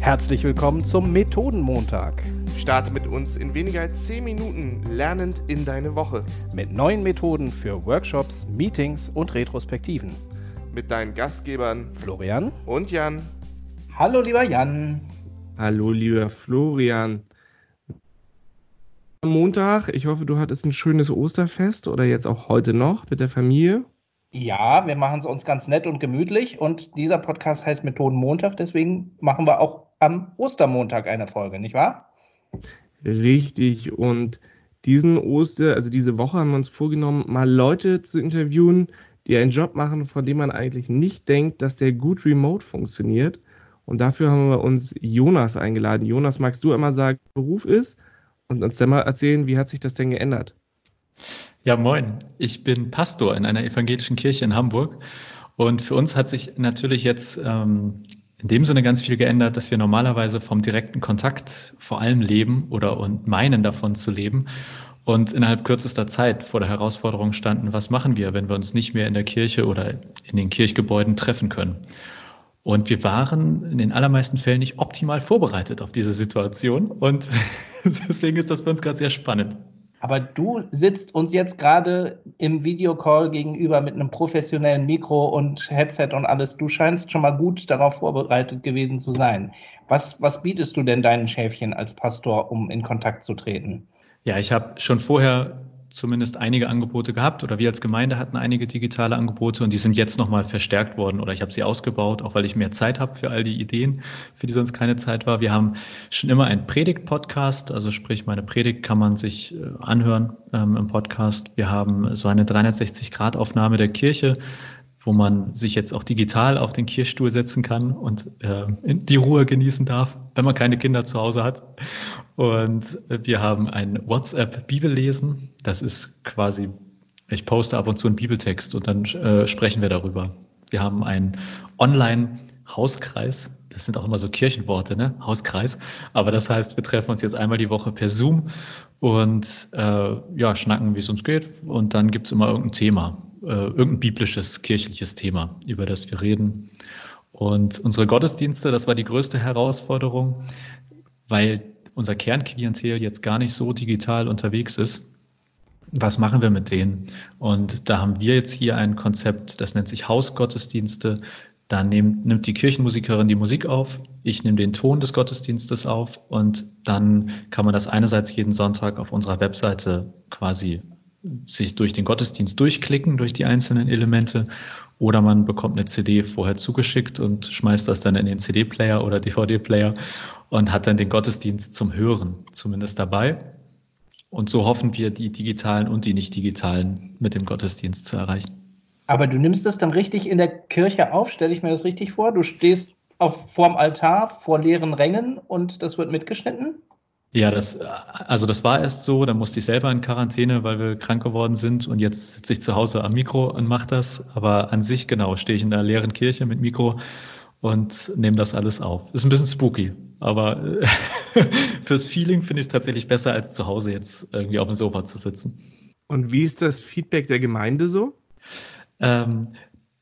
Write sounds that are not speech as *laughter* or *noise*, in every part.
Herzlich willkommen zum Methodenmontag. Starte mit uns in weniger als 10 Minuten lernend in deine Woche. Mit neuen Methoden für Workshops, Meetings und Retrospektiven. Mit deinen Gastgebern Florian und Jan. Hallo lieber Jan. Hallo lieber Florian. Montag, ich hoffe, du hattest ein schönes Osterfest oder jetzt auch heute noch mit der Familie. Ja, wir machen es uns ganz nett und gemütlich und dieser Podcast heißt Methodenmontag, deswegen machen wir auch am Ostermontag eine Folge, nicht wahr? Richtig. Und diesen Oster, also diese Woche haben wir uns vorgenommen, mal Leute zu interviewen, die einen Job machen, von dem man eigentlich nicht denkt, dass der gut remote funktioniert. Und dafür haben wir uns Jonas eingeladen. Jonas, magst du einmal sagen, Beruf ist und uns dann mal erzählen, wie hat sich das denn geändert? Ja, moin. Ich bin Pastor in einer evangelischen Kirche in Hamburg. Und für uns hat sich natürlich jetzt ähm, in dem Sinne ganz viel geändert, dass wir normalerweise vom direkten Kontakt vor allem leben oder und meinen davon zu leben und innerhalb kürzester Zeit vor der Herausforderung standen, was machen wir, wenn wir uns nicht mehr in der Kirche oder in den Kirchgebäuden treffen können. Und wir waren in den allermeisten Fällen nicht optimal vorbereitet auf diese Situation und *laughs* deswegen ist das für uns gerade sehr spannend. Aber du sitzt uns jetzt gerade im Videocall gegenüber mit einem professionellen Mikro und Headset und alles. Du scheinst schon mal gut darauf vorbereitet gewesen zu sein. Was, was bietest du denn deinen Schäfchen als Pastor, um in Kontakt zu treten? Ja, ich habe schon vorher zumindest einige Angebote gehabt oder wir als Gemeinde hatten einige digitale Angebote und die sind jetzt nochmal verstärkt worden oder ich habe sie ausgebaut, auch weil ich mehr Zeit habe für all die Ideen, für die sonst keine Zeit war. Wir haben schon immer einen Predigt-Podcast, also sprich meine Predigt kann man sich äh, anhören ähm, im Podcast. Wir haben so eine 360-Grad-Aufnahme der Kirche, wo man sich jetzt auch digital auf den Kirchstuhl setzen kann und äh, die Ruhe genießen darf, wenn man keine Kinder zu Hause hat. Und wir haben ein WhatsApp-Bibellesen. Das ist quasi, ich poste ab und zu einen Bibeltext und dann äh, sprechen wir darüber. Wir haben einen Online-Hauskreis. Das sind auch immer so Kirchenworte, ne? Hauskreis. Aber das heißt, wir treffen uns jetzt einmal die Woche per Zoom und äh, ja, schnacken, wie es uns geht. Und dann gibt's immer irgendein Thema äh, irgendein biblisches, kirchliches Thema, über das wir reden. Und unsere Gottesdienste, das war die größte Herausforderung, weil unser Kernklientel jetzt gar nicht so digital unterwegs ist. Was machen wir mit denen? Und da haben wir jetzt hier ein Konzept, das nennt sich Hausgottesdienste. Da nimmt, nimmt die Kirchenmusikerin die Musik auf, ich nehme den Ton des Gottesdienstes auf und dann kann man das einerseits jeden Sonntag auf unserer Webseite quasi sich durch den Gottesdienst durchklicken, durch die einzelnen Elemente, oder man bekommt eine CD vorher zugeschickt und schmeißt das dann in den CD-Player oder DVD-Player und hat dann den Gottesdienst zum Hören zumindest dabei. Und so hoffen wir, die digitalen und die nicht digitalen mit dem Gottesdienst zu erreichen. Aber du nimmst das dann richtig in der Kirche auf, stelle ich mir das richtig vor? Du stehst auf, vorm Altar vor leeren Rängen und das wird mitgeschnitten? Ja, das, also das war erst so, dann musste ich selber in Quarantäne, weil wir krank geworden sind und jetzt sitze ich zu Hause am Mikro und mache das. Aber an sich, genau, stehe ich in der leeren Kirche mit Mikro und nehme das alles auf. Ist ein bisschen spooky, aber *laughs* fürs Feeling finde ich es tatsächlich besser, als zu Hause jetzt irgendwie auf dem Sofa zu sitzen. Und wie ist das Feedback der Gemeinde so? Ähm,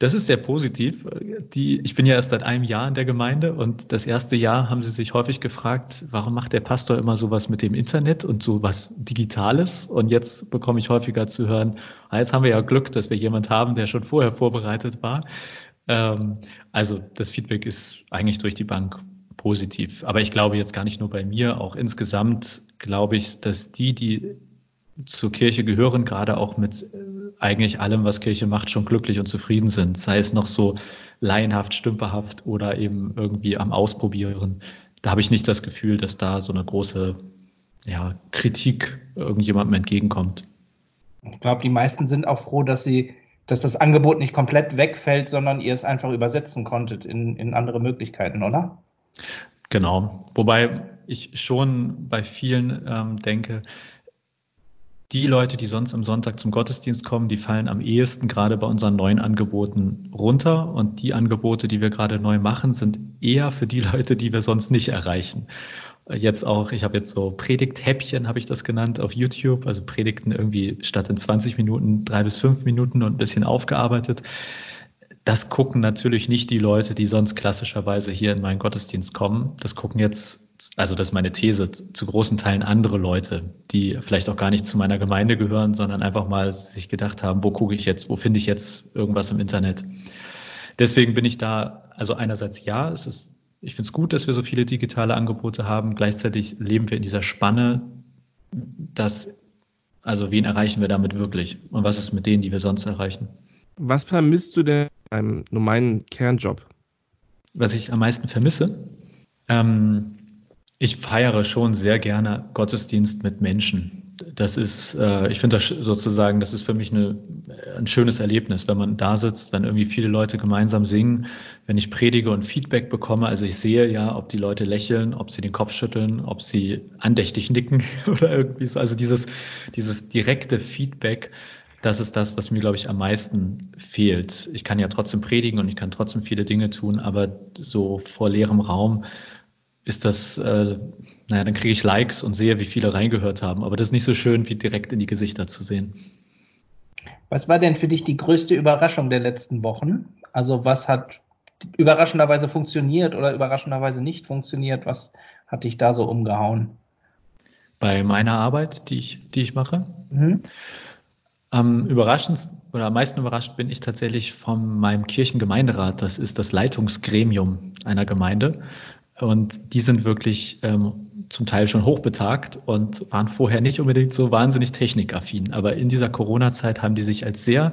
das ist sehr positiv. Die, ich bin ja erst seit einem Jahr in der Gemeinde und das erste Jahr haben sie sich häufig gefragt, warum macht der Pastor immer sowas mit dem Internet und sowas Digitales? Und jetzt bekomme ich häufiger zu hören, ah, jetzt haben wir ja Glück, dass wir jemand haben, der schon vorher vorbereitet war. Ähm, also das Feedback ist eigentlich durch die Bank positiv. Aber ich glaube jetzt gar nicht nur bei mir, auch insgesamt glaube ich, dass die, die zur Kirche gehören, gerade auch mit äh, eigentlich allem, was Kirche macht, schon glücklich und zufrieden sind. Sei es noch so laienhaft, stümperhaft oder eben irgendwie am Ausprobieren. Da habe ich nicht das Gefühl, dass da so eine große ja, Kritik irgendjemandem entgegenkommt. Ich glaube, die meisten sind auch froh, dass sie, dass das Angebot nicht komplett wegfällt, sondern ihr es einfach übersetzen konntet in, in andere Möglichkeiten, oder? Genau. Wobei ich schon bei vielen ähm, denke, die Leute, die sonst am Sonntag zum Gottesdienst kommen, die fallen am ehesten gerade bei unseren neuen Angeboten runter. Und die Angebote, die wir gerade neu machen, sind eher für die Leute, die wir sonst nicht erreichen. Jetzt auch, ich habe jetzt so Predigt-Häppchen, habe ich das genannt, auf YouTube. Also Predigten irgendwie statt in 20 Minuten, drei bis fünf Minuten und ein bisschen aufgearbeitet. Das gucken natürlich nicht die Leute, die sonst klassischerweise hier in meinen Gottesdienst kommen. Das gucken jetzt, also das ist meine These, zu großen Teilen andere Leute, die vielleicht auch gar nicht zu meiner Gemeinde gehören, sondern einfach mal sich gedacht haben, wo gucke ich jetzt, wo finde ich jetzt irgendwas im Internet. Deswegen bin ich da, also einerseits ja, es ist, ich finde es gut, dass wir so viele digitale Angebote haben. Gleichzeitig leben wir in dieser Spanne, dass, also wen erreichen wir damit wirklich und was ist mit denen, die wir sonst erreichen? Was vermisst du denn beim normalen Kernjob? Was ich am meisten vermisse? Ähm, ich feiere schon sehr gerne Gottesdienst mit Menschen. Das ist, äh, ich finde das sozusagen, das ist für mich eine, ein schönes Erlebnis, wenn man da sitzt, wenn irgendwie viele Leute gemeinsam singen, wenn ich predige und Feedback bekomme. Also ich sehe ja, ob die Leute lächeln, ob sie den Kopf schütteln, ob sie andächtig *laughs* nicken oder irgendwie so. Also dieses, dieses direkte Feedback, das ist das, was mir, glaube ich, am meisten fehlt. Ich kann ja trotzdem predigen und ich kann trotzdem viele Dinge tun, aber so vor leerem Raum ist das, äh, naja, dann kriege ich Likes und sehe, wie viele reingehört haben. Aber das ist nicht so schön, wie direkt in die Gesichter zu sehen. Was war denn für dich die größte Überraschung der letzten Wochen? Also was hat überraschenderweise funktioniert oder überraschenderweise nicht funktioniert? Was hat dich da so umgehauen? Bei meiner Arbeit, die ich, die ich mache? Mhm. Am überraschendsten oder am meisten überrascht bin ich tatsächlich von meinem Kirchengemeinderat. Das ist das Leitungsgremium einer Gemeinde. Und die sind wirklich ähm, zum Teil schon hochbetagt und waren vorher nicht unbedingt so wahnsinnig technikaffin. Aber in dieser Corona-Zeit haben die sich als sehr,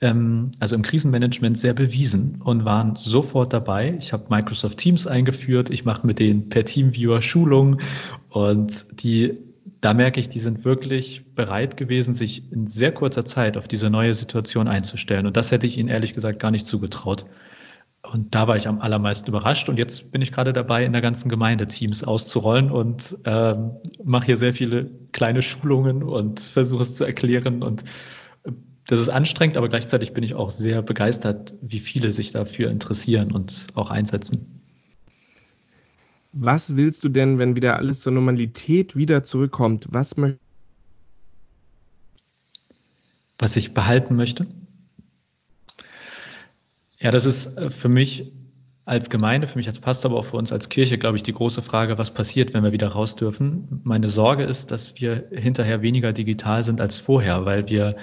ähm, also im Krisenmanagement sehr bewiesen und waren sofort dabei. Ich habe Microsoft Teams eingeführt. Ich mache mit denen per Teamviewer Schulungen und die da merke ich, die sind wirklich bereit gewesen, sich in sehr kurzer Zeit auf diese neue Situation einzustellen. Und das hätte ich ihnen ehrlich gesagt gar nicht zugetraut. Und da war ich am allermeisten überrascht. Und jetzt bin ich gerade dabei, in der ganzen Gemeinde Teams auszurollen und ähm, mache hier sehr viele kleine Schulungen und versuche es zu erklären. Und äh, das ist anstrengend, aber gleichzeitig bin ich auch sehr begeistert, wie viele sich dafür interessieren und auch einsetzen. Was willst du denn, wenn wieder alles zur Normalität wieder zurückkommt? Was Was ich behalten möchte? Ja, das ist äh, für mich als Gemeinde, für mich als Pastor, aber auch für uns als Kirche, glaube ich, die große Frage, was passiert, wenn wir wieder raus dürfen. Meine Sorge ist, dass wir hinterher weniger digital sind als vorher, weil wir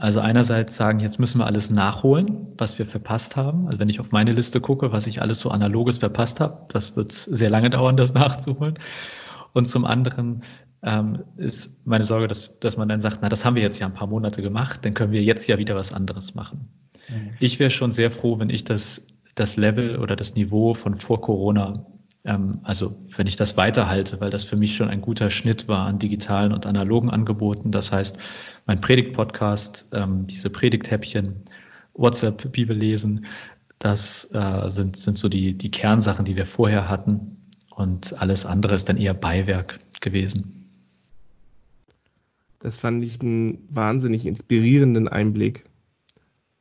also einerseits sagen, jetzt müssen wir alles nachholen, was wir verpasst haben. Also wenn ich auf meine Liste gucke, was ich alles so analoges verpasst habe, das wird sehr lange *laughs* dauern, das nachzuholen. Und zum anderen ähm, ist meine Sorge, dass, dass man dann sagt, na, das haben wir jetzt ja ein paar Monate gemacht, dann können wir jetzt ja wieder was anderes machen. Mhm. Ich wäre schon sehr froh, wenn ich das, das Level oder das Niveau von vor Corona also wenn ich das weiterhalte, weil das für mich schon ein guter Schnitt war an digitalen und analogen Angeboten. Das heißt, mein Predigt-Podcast, ähm, diese Predigthäppchen, WhatsApp, Bibel lesen, das äh, sind, sind so die, die Kernsachen, die wir vorher hatten. Und alles andere ist dann eher Beiwerk gewesen. Das fand ich einen wahnsinnig inspirierenden Einblick.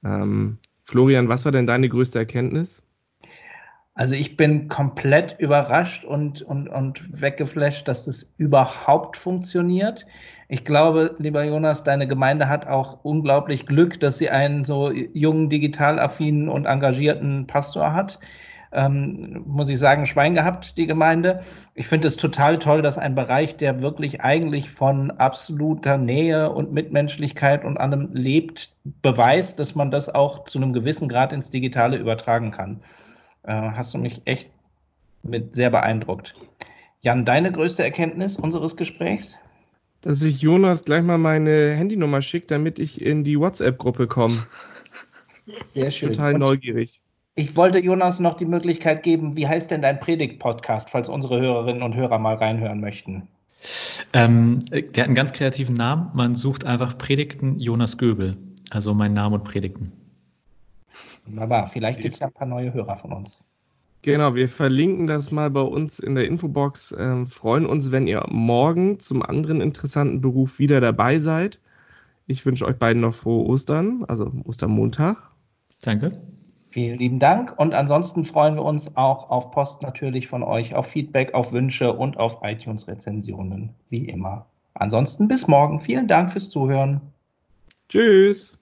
Ähm, Florian, was war denn deine größte Erkenntnis? Also ich bin komplett überrascht und, und, und weggeflasht, dass das überhaupt funktioniert. Ich glaube, lieber Jonas, deine Gemeinde hat auch unglaublich Glück, dass sie einen so jungen, digital affinen und engagierten Pastor hat. Ähm, muss ich sagen, Schwein gehabt, die Gemeinde. Ich finde es total toll, dass ein Bereich, der wirklich eigentlich von absoluter Nähe und Mitmenschlichkeit und allem lebt, beweist, dass man das auch zu einem gewissen Grad ins Digitale übertragen kann äh, hast du mich echt mit sehr beeindruckt. Jan, deine größte Erkenntnis unseres Gesprächs? Dass sich Jonas gleich mal meine Handynummer schickt, damit ich in die WhatsApp-Gruppe komme. *laughs* Sehr schön. Total Und neugierig. Ich wollte Jonas noch die Möglichkeit geben, wie heißt denn dein Predigt-Podcast, falls unsere Hörerinnen und Hörer mal reinhören möchten? Ähm, der hat einen ganz kreativen Namen. Man sucht einfach Predigten Jonas Göbel. Also mein Name und Predigten. Wunderbar. Vielleicht gibt es ja ein paar neue Hörer von uns. Genau, wir verlinken das mal bei uns in der Infobox. Ähm, freuen uns, wenn ihr morgen zum anderen interessanten Beruf wieder dabei seid. Ich wünsche euch beiden noch frohe Ostern, also Ostermontag. Danke. Vielen lieben Dank. Und ansonsten freuen wir uns auch auf Post natürlich von euch, auf Feedback, auf Wünsche und auf iTunes-Rezensionen, wie immer. Ansonsten bis morgen. Vielen Dank fürs Zuhören. Tschüss.